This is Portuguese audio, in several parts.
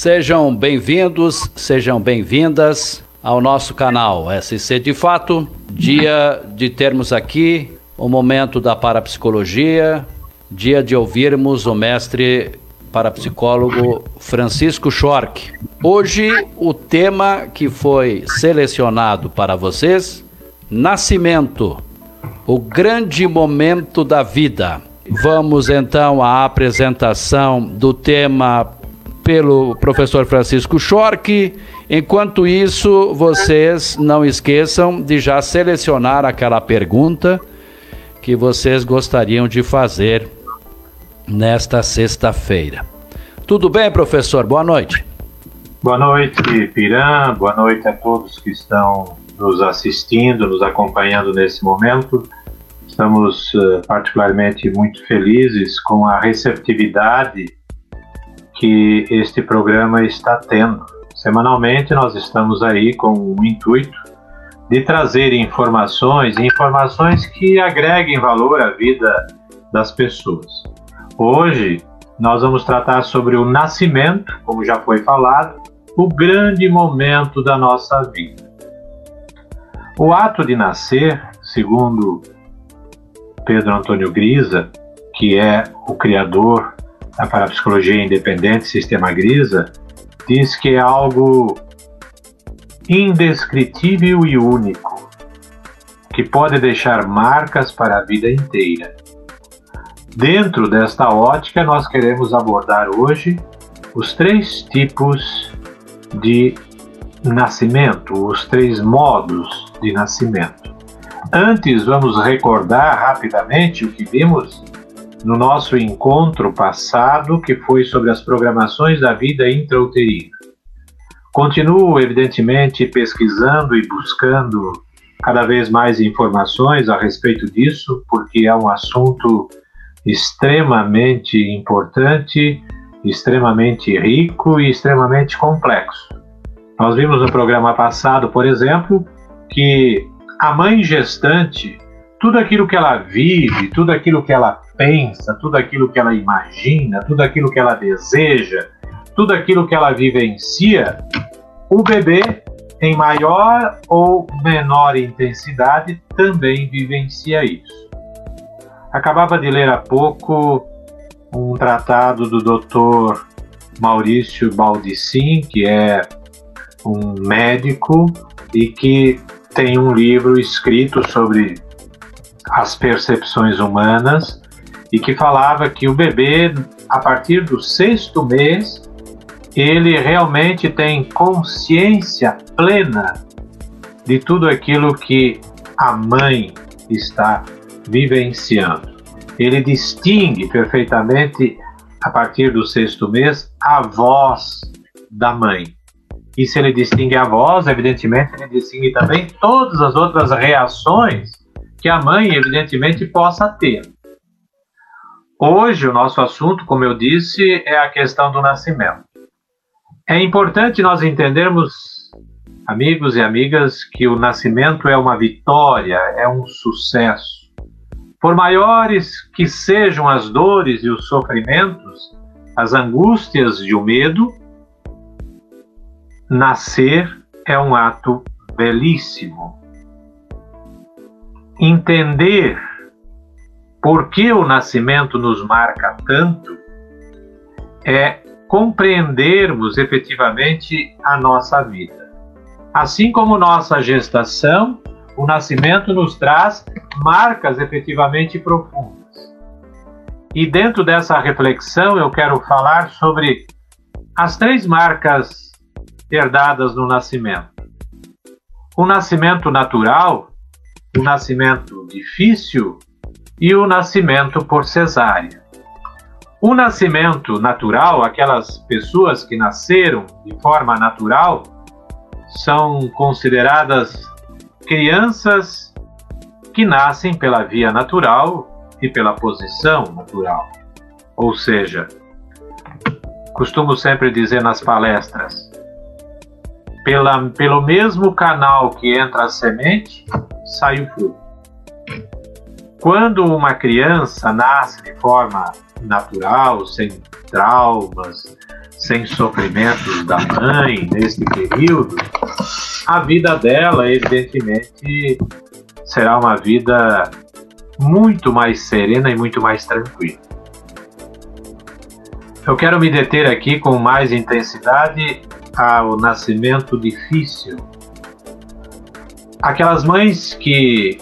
Sejam bem-vindos, sejam bem-vindas ao nosso canal SC de Fato. Dia de termos aqui o momento da parapsicologia, dia de ouvirmos o mestre parapsicólogo Francisco Schork. Hoje o tema que foi selecionado para vocês, nascimento, o grande momento da vida. Vamos então à apresentação do tema pelo professor Francisco Schork. Enquanto isso, vocês não esqueçam de já selecionar aquela pergunta que vocês gostariam de fazer nesta sexta-feira. Tudo bem, professor? Boa noite. Boa noite, Piran. Boa noite a todos que estão nos assistindo, nos acompanhando nesse momento. Estamos uh, particularmente muito felizes com a receptividade que este programa está tendo. Semanalmente nós estamos aí com o intuito de trazer informações, informações que agreguem valor à vida das pessoas. Hoje nós vamos tratar sobre o nascimento, como já foi falado, o grande momento da nossa vida. O ato de nascer, segundo Pedro Antônio Grisa, que é o criador a parapsicologia independente, sistema Grisa, diz que é algo indescritível e único, que pode deixar marcas para a vida inteira. Dentro desta ótica, nós queremos abordar hoje os três tipos de nascimento, os três modos de nascimento. Antes, vamos recordar rapidamente o que vimos no nosso encontro passado, que foi sobre as programações da vida intrauterina. Continuo, evidentemente, pesquisando e buscando cada vez mais informações a respeito disso, porque é um assunto extremamente importante, extremamente rico e extremamente complexo. Nós vimos no programa passado, por exemplo, que a mãe gestante, tudo aquilo que ela vive, tudo aquilo que ela pensa, tudo aquilo que ela imagina, tudo aquilo que ela deseja, tudo aquilo que ela vivencia, o bebê, em maior ou menor intensidade, também vivencia isso. Acabava de ler há pouco um tratado do Dr. Maurício Baldissin, que é um médico e que tem um livro escrito sobre as percepções humanas e que falava que o bebê, a partir do sexto mês, ele realmente tem consciência plena de tudo aquilo que a mãe está vivenciando. Ele distingue perfeitamente, a partir do sexto mês, a voz da mãe. E se ele distingue a voz, evidentemente, ele distingue também todas as outras reações que a mãe, evidentemente, possa ter. Hoje, o nosso assunto, como eu disse, é a questão do nascimento. É importante nós entendermos, amigos e amigas, que o nascimento é uma vitória, é um sucesso. Por maiores que sejam as dores e os sofrimentos, as angústias e o medo, nascer é um ato belíssimo. Entender por que o nascimento nos marca tanto é compreendermos efetivamente a nossa vida. Assim como nossa gestação, o nascimento nos traz marcas efetivamente profundas. E dentro dessa reflexão eu quero falar sobre as três marcas herdadas no nascimento. O nascimento natural, o nascimento difícil e o nascimento por cesárea. O nascimento natural, aquelas pessoas que nasceram de forma natural, são consideradas crianças que nascem pela via natural e pela posição natural. Ou seja, costumo sempre dizer nas palestras, pela, pelo mesmo canal que entra a semente, sai o fruto. Quando uma criança nasce de forma natural, sem traumas, sem sofrimentos da mãe neste período, a vida dela, evidentemente, será uma vida muito mais serena e muito mais tranquila. Eu quero me deter aqui com mais intensidade ao nascimento difícil. Aquelas mães que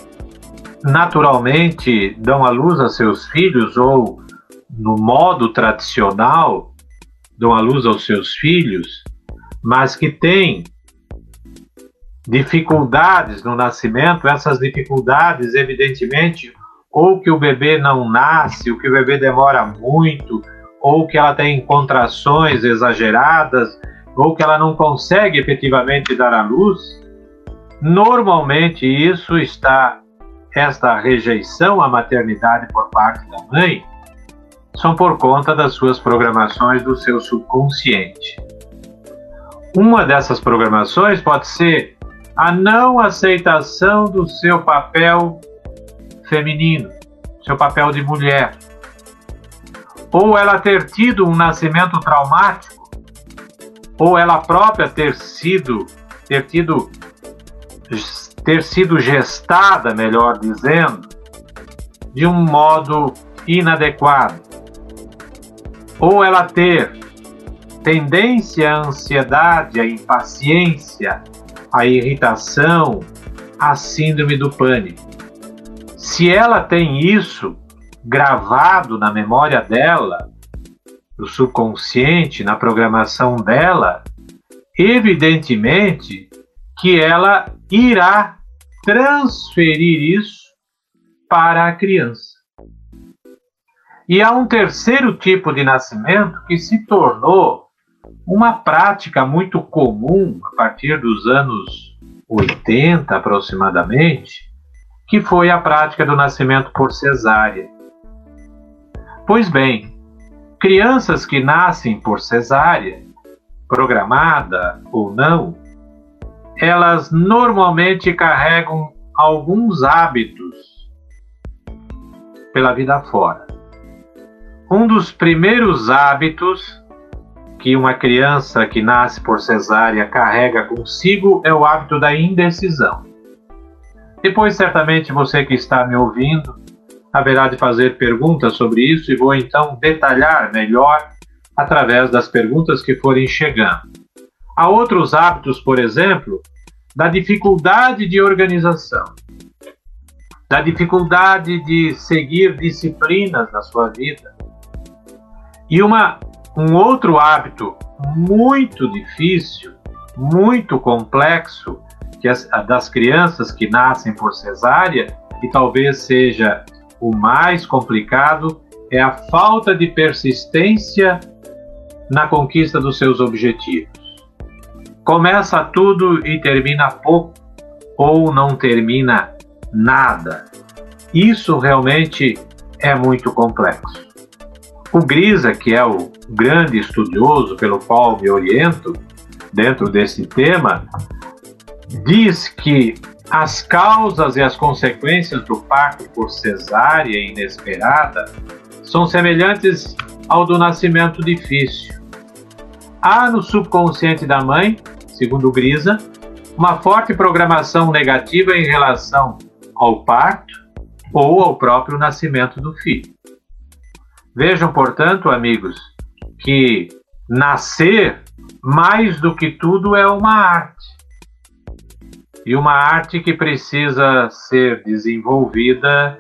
naturalmente dão à luz a seus filhos ou no modo tradicional dão à luz aos seus filhos, mas que têm dificuldades no nascimento, essas dificuldades, evidentemente, ou que o bebê não nasce, ou que o bebê demora muito, ou que ela tem contrações exageradas, ou que ela não consegue efetivamente dar à luz, normalmente isso está esta rejeição à maternidade por parte da mãe são por conta das suas programações do seu subconsciente. Uma dessas programações pode ser a não aceitação do seu papel feminino, seu papel de mulher. Ou ela ter tido um nascimento traumático, ou ela própria ter sido ter tido ter sido gestada, melhor dizendo, de um modo inadequado. Ou ela ter tendência à ansiedade, à impaciência, à irritação, à síndrome do pânico. Se ela tem isso gravado na memória dela, no subconsciente, na programação dela, evidentemente que ela irá transferir isso para a criança. E há um terceiro tipo de nascimento que se tornou uma prática muito comum a partir dos anos 80 aproximadamente, que foi a prática do nascimento por cesárea. Pois bem, crianças que nascem por cesárea, programada ou não, elas normalmente carregam alguns hábitos pela vida fora. Um dos primeiros hábitos que uma criança que nasce por cesárea carrega consigo é o hábito da indecisão. Depois, certamente, você que está me ouvindo haverá de fazer perguntas sobre isso e vou então detalhar melhor através das perguntas que forem chegando. Há outros hábitos, por exemplo, da dificuldade de organização, da dificuldade de seguir disciplinas na sua vida, e uma, um outro hábito muito difícil, muito complexo, que as, das crianças que nascem por cesárea, e talvez seja o mais complicado, é a falta de persistência na conquista dos seus objetivos. Começa tudo e termina pouco, ou não termina nada. Isso realmente é muito complexo. O Grisa, que é o grande estudioso pelo qual me oriento dentro desse tema, diz que as causas e as consequências do parto por cesárea inesperada são semelhantes ao do nascimento difícil. Há no subconsciente da mãe, segundo Grisa, uma forte programação negativa em relação ao parto ou ao próprio nascimento do filho. Vejam, portanto, amigos, que nascer, mais do que tudo, é uma arte. E uma arte que precisa ser desenvolvida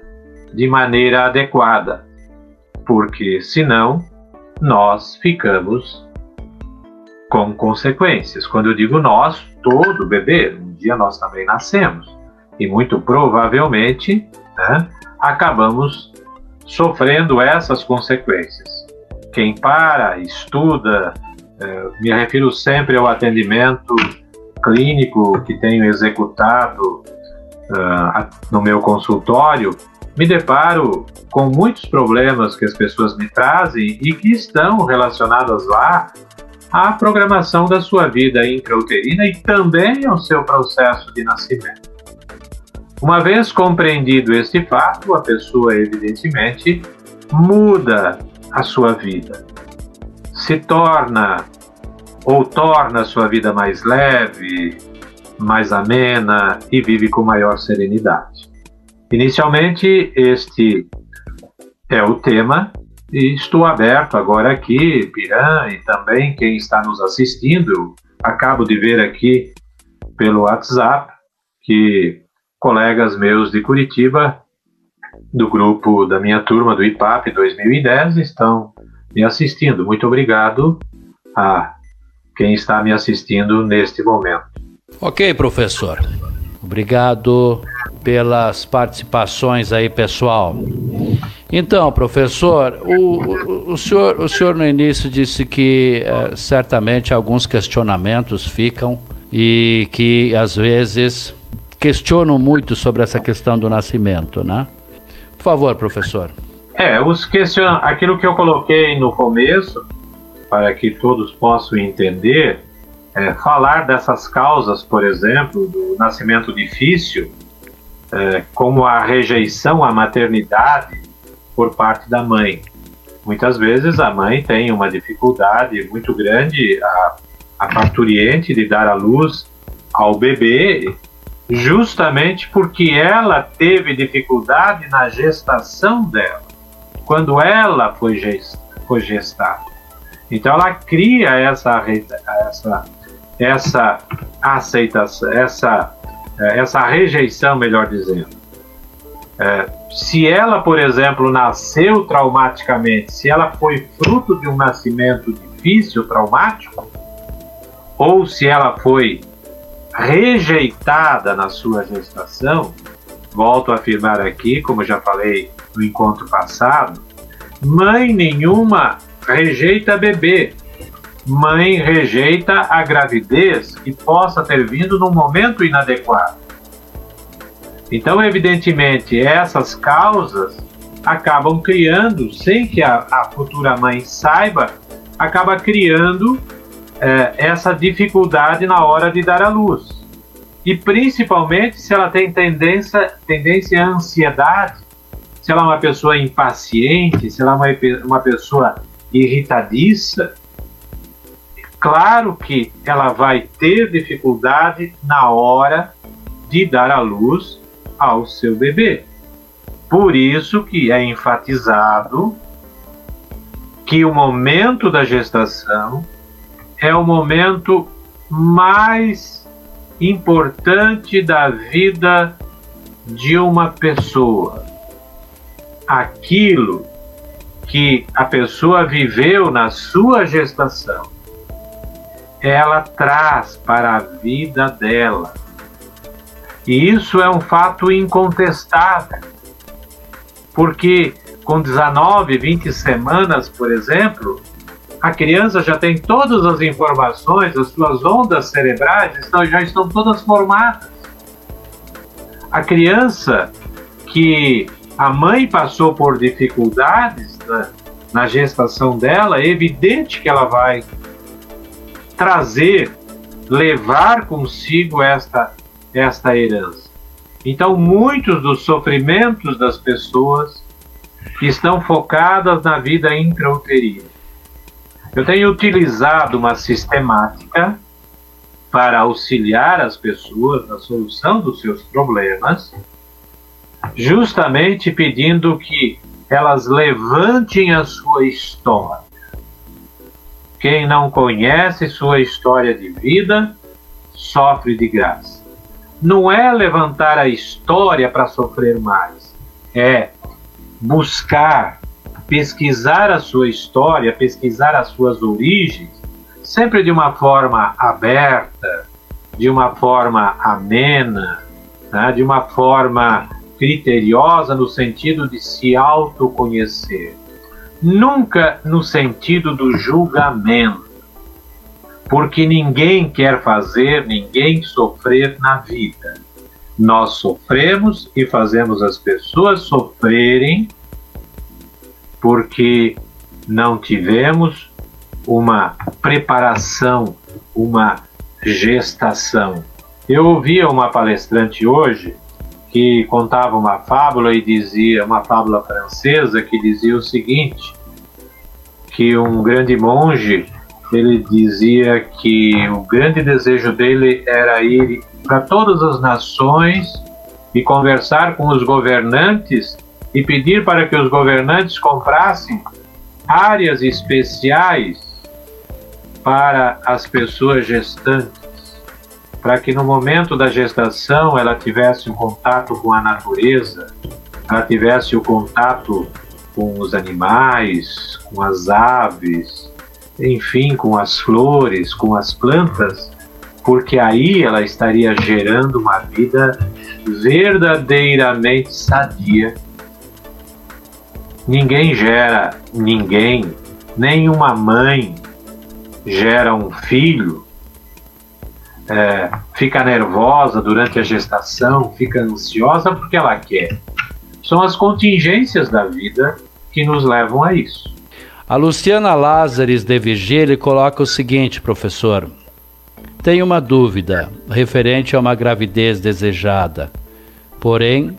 de maneira adequada, porque senão nós ficamos com consequências. Quando eu digo nós, todo bebê, um dia nós também nascemos e muito provavelmente né, acabamos sofrendo essas consequências. Quem para, estuda, eh, me refiro sempre ao atendimento clínico que tenho executado uh, no meu consultório, me deparo com muitos problemas que as pessoas me trazem e que estão relacionados lá à programação da sua vida intrauterina e também ao seu processo de nascimento. Uma vez compreendido este fato, a pessoa, evidentemente, muda a sua vida. se torna ou torna a sua vida mais leve, mais amena e vive com maior serenidade. Inicialmente, este é o tema e estou aberto agora aqui, Piran, e também quem está nos assistindo. Acabo de ver aqui pelo WhatsApp que colegas meus de Curitiba, do grupo da minha turma do IPAP 2010, estão me assistindo. Muito obrigado a quem está me assistindo neste momento. Ok, professor. Obrigado pelas participações aí, pessoal. Então, professor, o, o, o, senhor, o senhor no início disse que eh, certamente alguns questionamentos ficam e que às vezes questionam muito sobre essa questão do nascimento, né? Por favor, professor. É, os question... aquilo que eu coloquei no começo, para que todos possam entender, é, falar dessas causas, por exemplo, do nascimento difícil, é, como a rejeição à maternidade por parte da mãe. Muitas vezes a mãe tem uma dificuldade muito grande, a, a parturiente, de dar à luz ao bebê, justamente porque ela teve dificuldade na gestação dela, quando ela foi, gest, foi gestada. Então ela cria essa, essa, essa aceitação, essa, essa rejeição, melhor dizendo. É, se ela, por exemplo, nasceu traumaticamente, se ela foi fruto de um nascimento difícil, traumático, ou se ela foi rejeitada na sua gestação, volto a afirmar aqui, como já falei no encontro passado, mãe nenhuma rejeita bebê. Mãe rejeita a gravidez que possa ter vindo num momento inadequado. Então, evidentemente, essas causas acabam criando, sem que a, a futura mãe saiba, acaba criando é, essa dificuldade na hora de dar à luz. E principalmente se ela tem tendência, tendência à ansiedade, se ela é uma pessoa impaciente, se ela é uma, uma pessoa irritadiça, claro que ela vai ter dificuldade na hora de dar à luz ao seu bebê. Por isso que é enfatizado que o momento da gestação é o momento mais importante da vida de uma pessoa. Aquilo que a pessoa viveu na sua gestação, ela traz para a vida dela e isso é um fato incontestável, porque com 19, 20 semanas, por exemplo, a criança já tem todas as informações, as suas ondas cerebrais estão, já estão todas formadas. A criança que a mãe passou por dificuldades na, na gestação dela, é evidente que ela vai trazer, levar consigo esta esta herança. Então, muitos dos sofrimentos das pessoas estão focadas na vida intrauterina. Eu tenho utilizado uma sistemática para auxiliar as pessoas na solução dos seus problemas, justamente pedindo que elas levantem a sua história. Quem não conhece sua história de vida sofre de graça não é levantar a história para sofrer mais, é buscar, pesquisar a sua história, pesquisar as suas origens, sempre de uma forma aberta, de uma forma amena, né, de uma forma criteriosa no sentido de se autoconhecer, nunca no sentido do julgamento porque ninguém quer fazer ninguém sofrer na vida. Nós sofremos e fazemos as pessoas sofrerem porque não tivemos uma preparação, uma gestação. Eu ouvia uma palestrante hoje que contava uma fábula e dizia, uma fábula francesa que dizia o seguinte: que um grande monge ele dizia que o grande desejo dele era ir para todas as nações e conversar com os governantes e pedir para que os governantes comprassem áreas especiais para as pessoas gestantes, para que no momento da gestação ela tivesse o um contato com a natureza, ela tivesse o contato com os animais, com as aves, enfim, com as flores, com as plantas, porque aí ela estaria gerando uma vida verdadeiramente sadia. Ninguém gera ninguém, nenhuma mãe gera um filho, é, fica nervosa durante a gestação, fica ansiosa porque ela quer. São as contingências da vida que nos levam a isso. A Luciana Lázares de Vigília coloca o seguinte, professor. Tenho uma dúvida referente a uma gravidez desejada. Porém,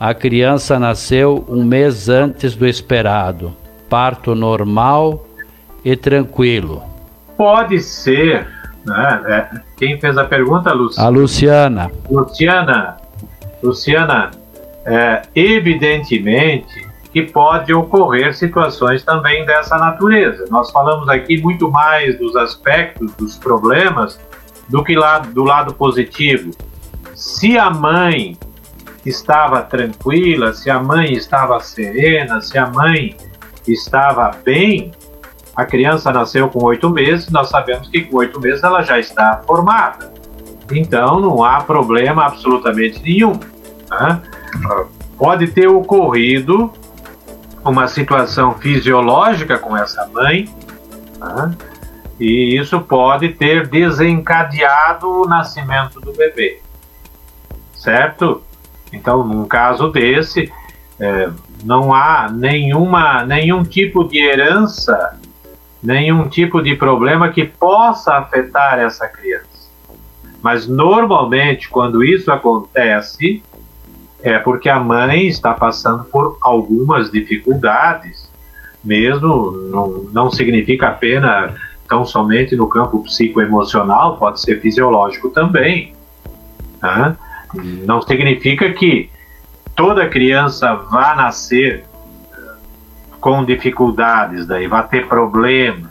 a criança nasceu um mês antes do esperado. Parto normal e tranquilo. Pode ser. Né? É, quem fez a pergunta, Luciana? A Luciana. Luciana, Luciana, é, evidentemente que pode ocorrer situações também dessa natureza. Nós falamos aqui muito mais dos aspectos, dos problemas, do que lá, do lado positivo. Se a mãe estava tranquila, se a mãe estava serena, se a mãe estava bem, a criança nasceu com oito meses, nós sabemos que com oito meses ela já está formada. Então não há problema absolutamente nenhum. Né? Pode ter ocorrido uma situação fisiológica com essa mãe, tá? e isso pode ter desencadeado o nascimento do bebê, certo? Então, num caso desse, é, não há nenhuma, nenhum tipo de herança, nenhum tipo de problema que possa afetar essa criança. Mas normalmente, quando isso acontece, é porque a mãe está passando por algumas dificuldades, mesmo não, não significa apenas tão somente no campo psicoemocional, pode ser fisiológico também. Tá? Não significa que toda criança vá nascer eh, com dificuldades, daí vai ter problemas.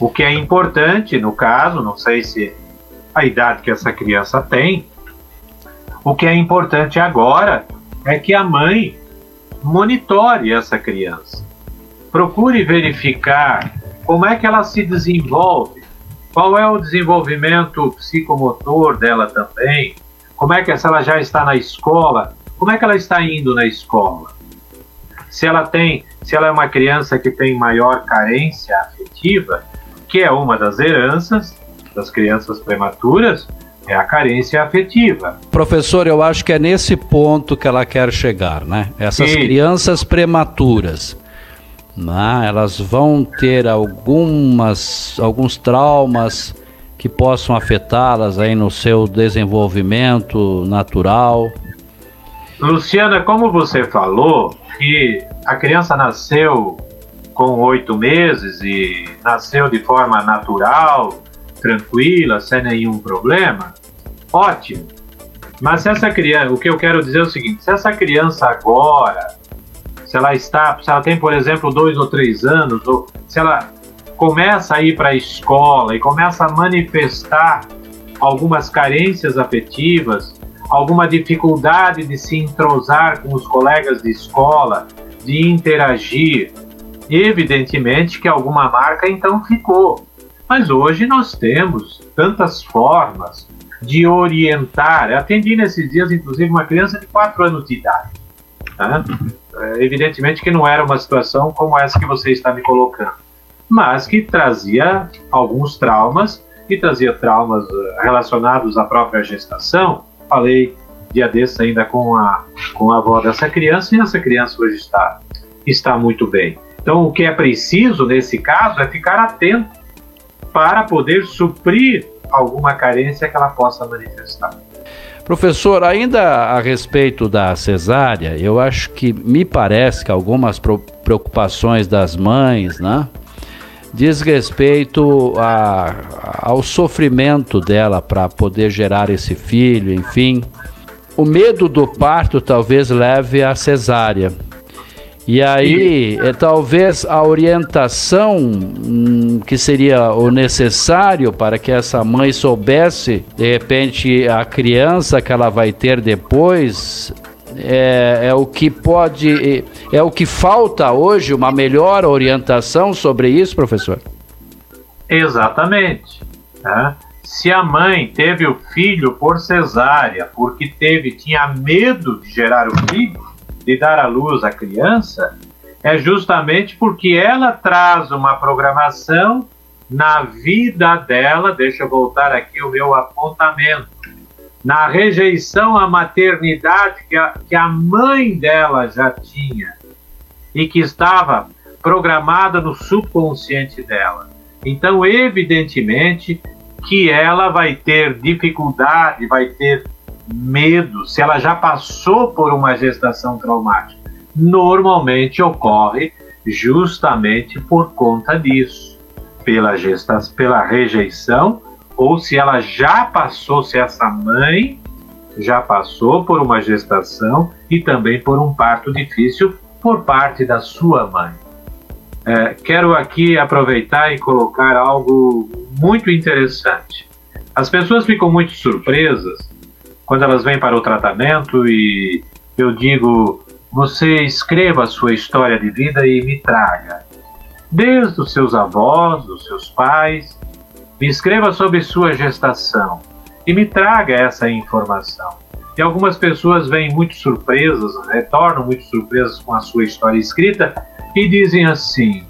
O que é importante, no caso, não sei se a idade que essa criança tem, o que é importante agora é que a mãe monitore essa criança. Procure verificar como é que ela se desenvolve, qual é o desenvolvimento psicomotor dela também, como é que se ela já está na escola, como é que ela está indo na escola. Se ela tem, se ela é uma criança que tem maior carência afetiva, que é uma das heranças das crianças prematuras, é a carência afetiva. Professor, eu acho que é nesse ponto que ela quer chegar, né? Essas Sim. crianças prematuras, né? elas vão ter algumas, alguns traumas que possam afetá-las aí no seu desenvolvimento natural. Luciana, como você falou, que a criança nasceu com oito meses e nasceu de forma natural, tranquila, sem nenhum problema, ótimo. Mas se essa criança, o que eu quero dizer é o seguinte: se essa criança agora, se ela está, se ela tem, por exemplo, dois ou três anos, ou se ela começa a ir para a escola e começa a manifestar algumas carências afetivas, alguma dificuldade de se entrosar com os colegas de escola, de interagir, evidentemente que alguma marca então ficou. Mas hoje nós temos tantas formas de orientar. Eu atendi nesses dias, inclusive, uma criança de 4 anos de idade. Tá? É, evidentemente que não era uma situação como essa que você está me colocando, mas que trazia alguns traumas e trazia traumas eh, relacionados à própria gestação. Falei dia desses ainda com a, com a avó dessa criança e essa criança hoje está, está muito bem. Então, o que é preciso nesse caso é ficar atento para poder suprir alguma carência que ela possa manifestar. Professor, ainda a respeito da cesárea, eu acho que me parece que algumas preocupações das mães, né? Diz respeito a, ao sofrimento dela para poder gerar esse filho, enfim. O medo do parto talvez leve à cesárea. E aí, é, talvez a orientação hum, que seria o necessário para que essa mãe soubesse, de repente, a criança que ela vai ter depois, é, é, o que pode, é o que falta hoje, uma melhor orientação sobre isso, professor? Exatamente. Né? Se a mãe teve o filho por cesárea, porque teve, tinha medo de gerar o filho, de dar à luz a criança é justamente porque ela traz uma programação na vida dela. Deixa eu voltar aqui o meu apontamento. Na rejeição à maternidade que a, que a mãe dela já tinha e que estava programada no subconsciente dela. Então, evidentemente, que ela vai ter dificuldade, vai ter medo, se ela já passou por uma gestação traumática, normalmente ocorre justamente por conta disso, pela gestação, pela rejeição, ou se ela já passou, se essa mãe já passou por uma gestação e também por um parto difícil por parte da sua mãe. É, quero aqui aproveitar e colocar algo muito interessante. As pessoas ficam muito surpresas quando elas vêm para o tratamento e eu digo, você escreva a sua história de vida e me traga. Desde os seus avós, dos seus pais, me escreva sobre sua gestação e me traga essa informação. E algumas pessoas vêm muito surpresas, retornam muito surpresas com a sua história escrita e dizem assim: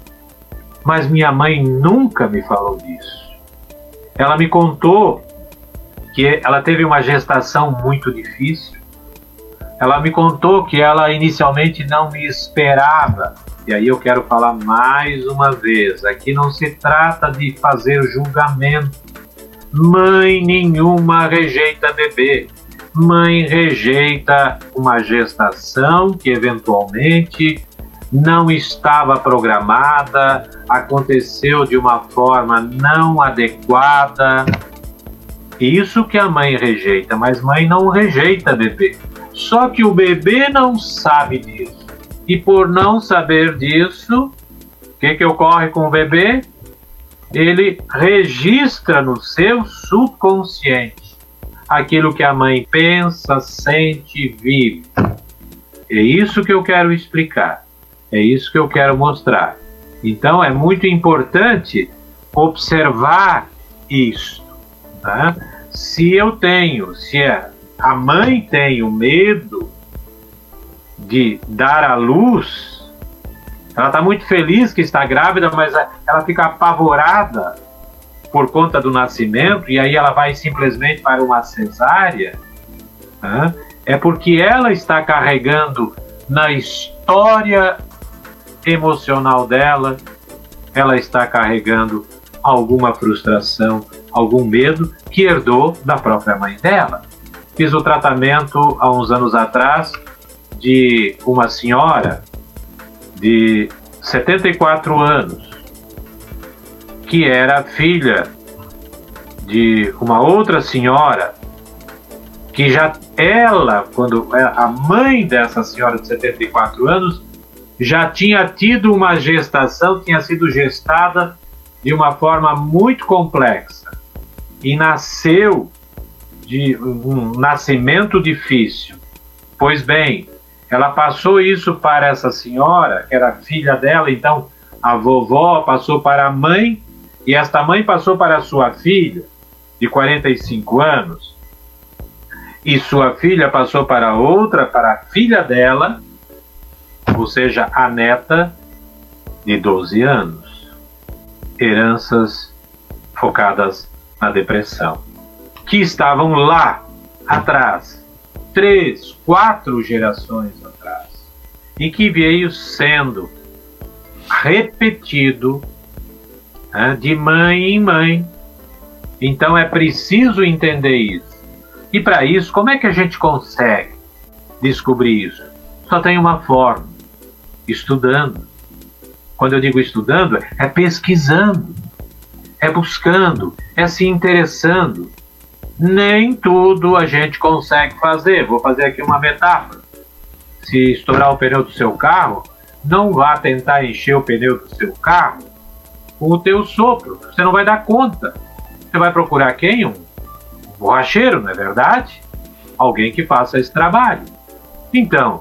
Mas minha mãe nunca me falou disso. Ela me contou que ela teve uma gestação muito difícil. Ela me contou que ela inicialmente não me esperava. E aí eu quero falar mais uma vez: aqui não se trata de fazer julgamento. Mãe nenhuma rejeita bebê. Mãe rejeita uma gestação que eventualmente não estava programada, aconteceu de uma forma não adequada, isso que a mãe rejeita, mas mãe não rejeita bebê. Só que o bebê não sabe disso. E por não saber disso, o que, que ocorre com o bebê? Ele registra no seu subconsciente aquilo que a mãe pensa, sente, vive. É isso que eu quero explicar. É isso que eu quero mostrar. Então é muito importante observar isso. Né? Se eu tenho, se é, a mãe tem o medo de dar à luz, ela está muito feliz que está grávida, mas ela fica apavorada por conta do nascimento e aí ela vai simplesmente para uma cesárea, né? é porque ela está carregando na história emocional dela, ela está carregando alguma frustração, algum medo que herdou da própria mãe dela. Fiz o tratamento há uns anos atrás de uma senhora de 74 anos que era filha de uma outra senhora que já ela, quando a mãe dessa senhora de 74 anos, já tinha tido uma gestação, tinha sido gestada de uma forma muito complexa e nasceu de um nascimento difícil. Pois bem, ela passou isso para essa senhora, que era filha dela, então a vovó passou para a mãe, e esta mãe passou para sua filha, de 45 anos, e sua filha passou para outra, para a filha dela, ou seja, a neta, de 12 anos. Heranças focadas na depressão, que estavam lá atrás, três, quatro gerações atrás, e que veio sendo repetido né, de mãe em mãe. Então é preciso entender isso. E para isso, como é que a gente consegue descobrir isso? Só tem uma forma: estudando. Quando eu digo estudando, é pesquisando, é buscando, é se interessando. Nem tudo a gente consegue fazer. Vou fazer aqui uma metáfora. Se estourar o pneu do seu carro, não vá tentar encher o pneu do seu carro com o teu sopro. Você não vai dar conta. Você vai procurar quem? Um borracheiro, não é verdade? Alguém que faça esse trabalho. Então,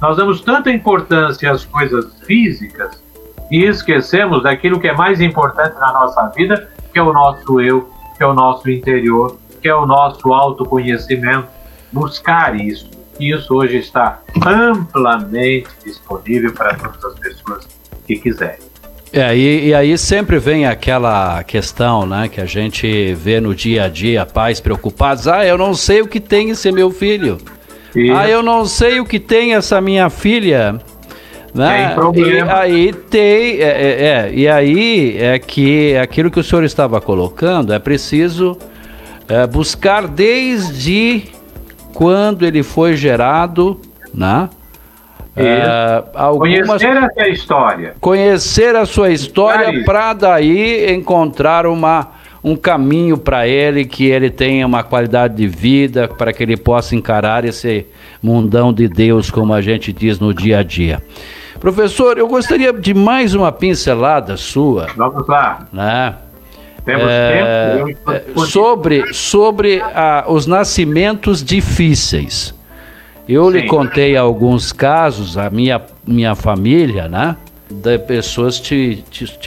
nós damos tanta importância às coisas físicas e esquecemos daquilo que é mais importante na nossa vida, que é o nosso eu, que é o nosso interior, que é o nosso autoconhecimento. Buscar isso. E isso hoje está amplamente disponível para todas as pessoas que quiserem. É, e, e, aí sempre vem aquela questão, né, que a gente vê no dia a dia, pais preocupados, ah, eu não sei o que tem esse meu filho. Isso. Ah, eu não sei o que tem essa minha filha. Né? Tem problema. E aí tem, é, é, é, e aí é que aquilo que o senhor estava colocando, é preciso é, buscar desde quando ele foi gerado, né? É, algumas... Conhecer a sua história. Conhecer a sua história para daí encontrar uma, um caminho para ele, que ele tenha uma qualidade de vida, para que ele possa encarar esse mundão de Deus, como a gente diz no dia a dia. Professor, eu gostaria de mais uma pincelada sua. Vamos lá. Né? Temos é, tempo? Sobre, sobre a, os nascimentos difíceis. Eu Sim. lhe contei alguns casos, a minha, minha família, né? De pessoas que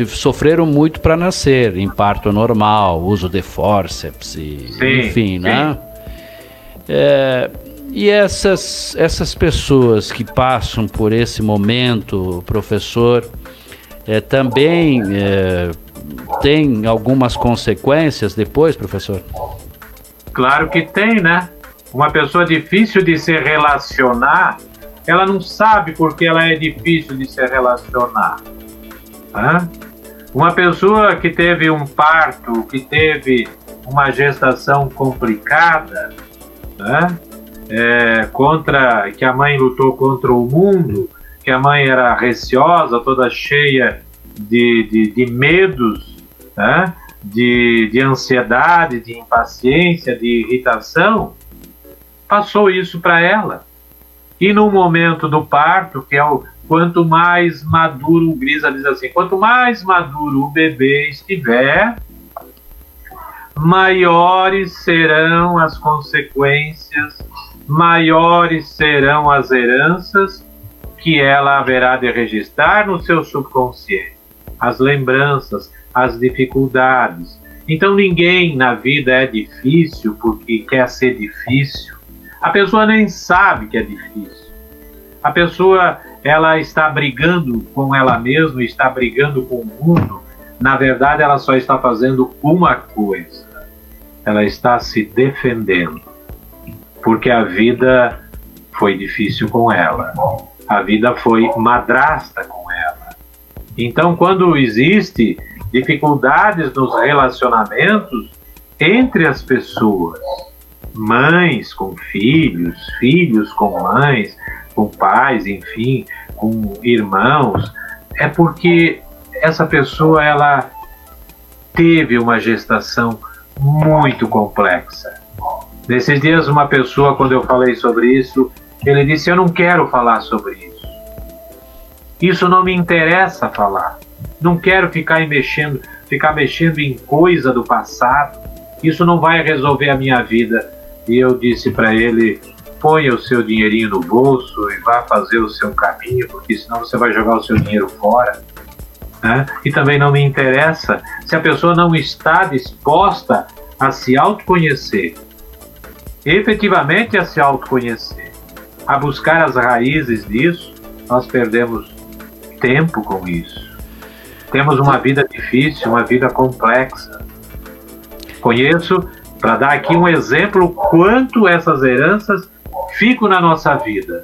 sofreram muito para nascer, em parto normal, uso de fórceps, e, sim, enfim, sim. né? É, e essas, essas pessoas que passam por esse momento, professor, é, também é, tem algumas consequências depois, professor? Claro que tem, né? Uma pessoa difícil de se relacionar, ela não sabe porque ela é difícil de se relacionar. Né? Uma pessoa que teve um parto, que teve uma gestação complicada, né? É, contra que a mãe lutou contra o mundo, que a mãe era receosa, toda cheia de, de, de medos, né? de, de ansiedade, de impaciência, de irritação, passou isso para ela. E no momento do parto, que é o quanto mais maduro, o Grisa diz assim, quanto mais maduro o bebê estiver, maiores serão as consequências, maiores serão as heranças que ela haverá de registrar no seu subconsciente, as lembranças, as dificuldades. Então ninguém na vida é difícil porque quer ser difícil a pessoa nem sabe que é difícil. A pessoa ela está brigando com ela mesma, está brigando com o mundo. Na verdade, ela só está fazendo uma coisa. Ela está se defendendo. Porque a vida foi difícil com ela. A vida foi madrasta com ela. Então, quando existe dificuldades nos relacionamentos entre as pessoas, mães com filhos, filhos com mães, com pais, enfim, com irmãos, é porque essa pessoa ela teve uma gestação muito complexa. Nesses dias, uma pessoa, quando eu falei sobre isso, ele disse: Eu não quero falar sobre isso. Isso não me interessa falar. Não quero ficar mexendo, ficar mexendo em coisa do passado. Isso não vai resolver a minha vida. E eu disse para ele: ponha o seu dinheirinho no bolso e vá fazer o seu caminho, porque senão você vai jogar o seu dinheiro fora. Né? E também não me interessa se a pessoa não está disposta a se autoconhecer, efetivamente a se autoconhecer, a buscar as raízes disso, nós perdemos tempo com isso. Temos uma vida difícil, uma vida complexa. Conheço para dar aqui um exemplo quanto essas heranças ficam na nossa vida.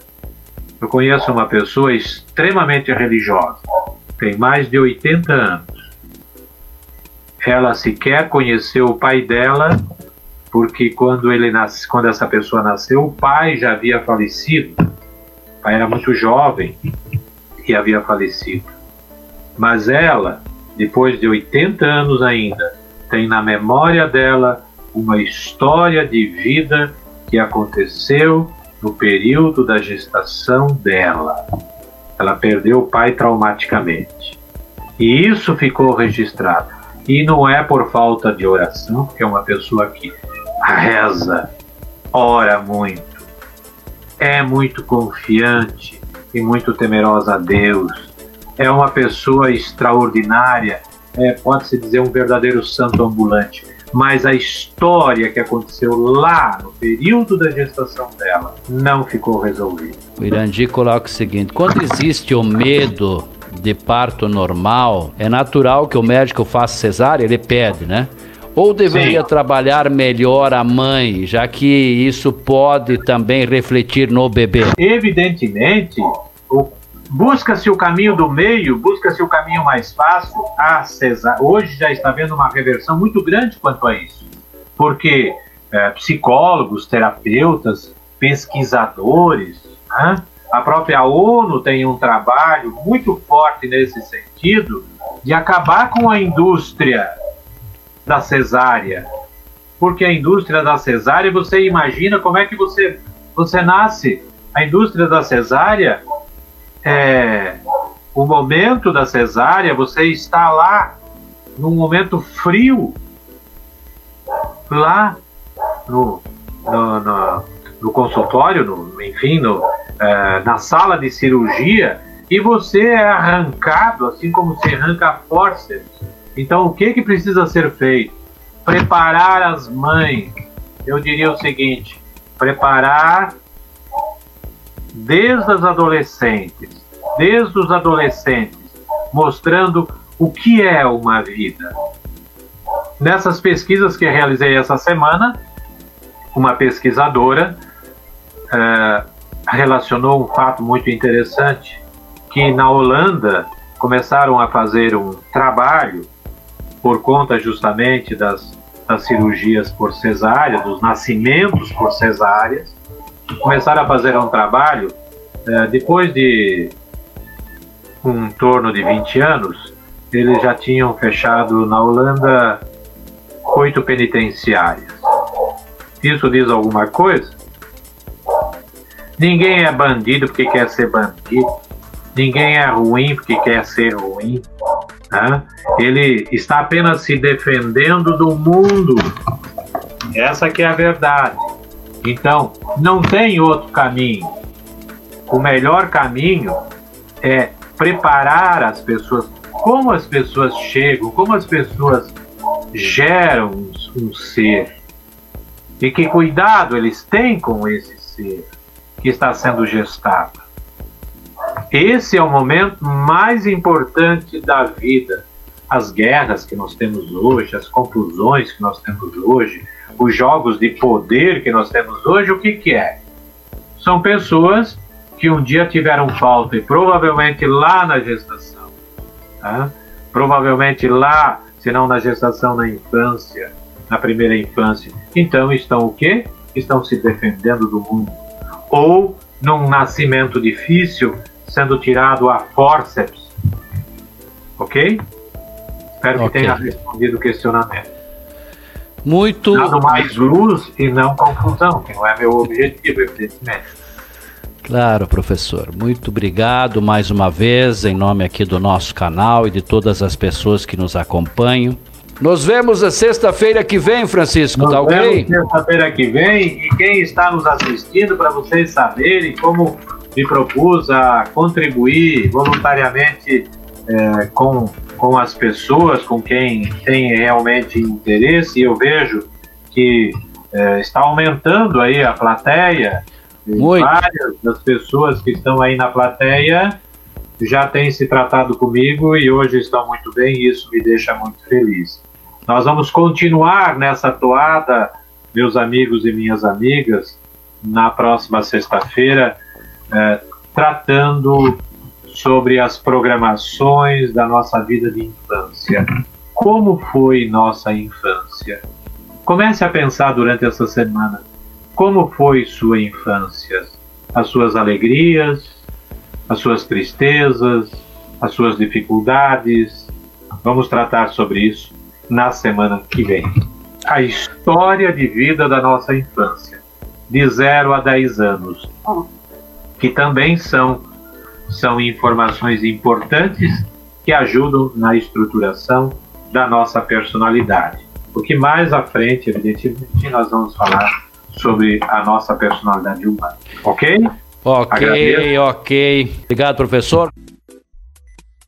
Eu conheço uma pessoa extremamente religiosa, tem mais de 80 anos. Ela sequer conheceu o pai dela porque quando ele nasce, quando essa pessoa nasceu, o pai já havia falecido. O pai era muito jovem e havia falecido. Mas ela, depois de 80 anos ainda, tem na memória dela uma história de vida que aconteceu no período da gestação dela. Ela perdeu o pai traumaticamente. E isso ficou registrado. E não é por falta de oração, porque é uma pessoa que reza, ora muito, é muito confiante e muito temerosa a Deus, é uma pessoa extraordinária, é, pode-se dizer um verdadeiro santo ambulante. Mas a história que aconteceu lá no período da gestação dela não ficou resolvida. O Irandi coloca o seguinte: quando existe o medo de parto normal, é natural que o médico faça cesárea, ele pede, né? Ou deveria Sim. trabalhar melhor a mãe, já que isso pode também refletir no bebê? Evidentemente, busca-se o caminho do meio, busca-se o caminho mais fácil, a cesárea. Hoje já está havendo uma reversão muito grande quanto a isso, porque é, psicólogos, terapeutas, pesquisadores, né? a própria ONU tem um trabalho muito forte nesse sentido de acabar com a indústria da cesárea. Porque a indústria da cesárea, você imagina como é que você, você nasce. A indústria da cesárea, é, o momento da cesárea, você está lá num momento frio, lá no, no, no, no consultório, no, enfim, no, é, na sala de cirurgia, e você é arrancado, assim como se arranca forceps, então, o que, que precisa ser feito? Preparar as mães. Eu diria o seguinte: preparar desde as adolescentes, desde os adolescentes, mostrando o que é uma vida. Nessas pesquisas que realizei essa semana, uma pesquisadora é, relacionou um fato muito interessante que na Holanda começaram a fazer um trabalho por conta justamente das, das cirurgias por cesárea, dos nascimentos por cesáreas, começaram a fazer um trabalho é, depois de um torno de 20 anos, eles já tinham fechado na Holanda oito penitenciárias. Isso diz alguma coisa? Ninguém é bandido porque quer ser bandido. Ninguém é ruim porque quer ser ruim. Né? Ele está apenas se defendendo do mundo. Essa que é a verdade. Então, não tem outro caminho. O melhor caminho é preparar as pessoas, como as pessoas chegam, como as pessoas geram um, ser. E que cuidado eles têm com esse ser que está sendo gestado. Esse é o momento mais importante da vida. As guerras que nós temos hoje, as confusões que nós temos hoje, os jogos de poder que nós temos hoje, o que, que é? São pessoas que um dia tiveram falta e provavelmente lá na gestação, tá? provavelmente lá, se não na gestação, na infância, na primeira infância. Então estão o quê? Estão se defendendo do mundo. Ou num nascimento difícil, sendo tirado a forceps. Ok? Espero que okay. tenha respondido o questionamento. Muito. Dando mais luz e não confusão, que não é meu objetivo, evidentemente. Claro, professor. Muito obrigado mais uma vez, em nome aqui do nosso canal e de todas as pessoas que nos acompanham. Nos vemos a sexta-feira que vem, Francisco, nos tá ok? Sexta-feira que vem, e quem está nos assistindo, para vocês saberem como me propus a contribuir voluntariamente é, com, com as pessoas, com quem tem realmente interesse, e eu vejo que é, está aumentando aí a plateia. Muito. Várias das pessoas que estão aí na plateia já têm se tratado comigo e hoje estão muito bem, e isso me deixa muito feliz. Nós vamos continuar nessa toada, meus amigos e minhas amigas, na próxima sexta-feira é, tratando sobre as programações da nossa vida de infância. Como foi nossa infância? Comece a pensar durante essa semana como foi sua infância, as suas alegrias, as suas tristezas, as suas dificuldades. Vamos tratar sobre isso na semana que vem. A história de vida da nossa infância, de 0 a 10 anos, que também são, são informações importantes que ajudam na estruturação da nossa personalidade. Porque mais à frente, evidentemente, nós vamos falar sobre a nossa personalidade humana. Ok? Ok, Agradeço. ok. Obrigado, professor.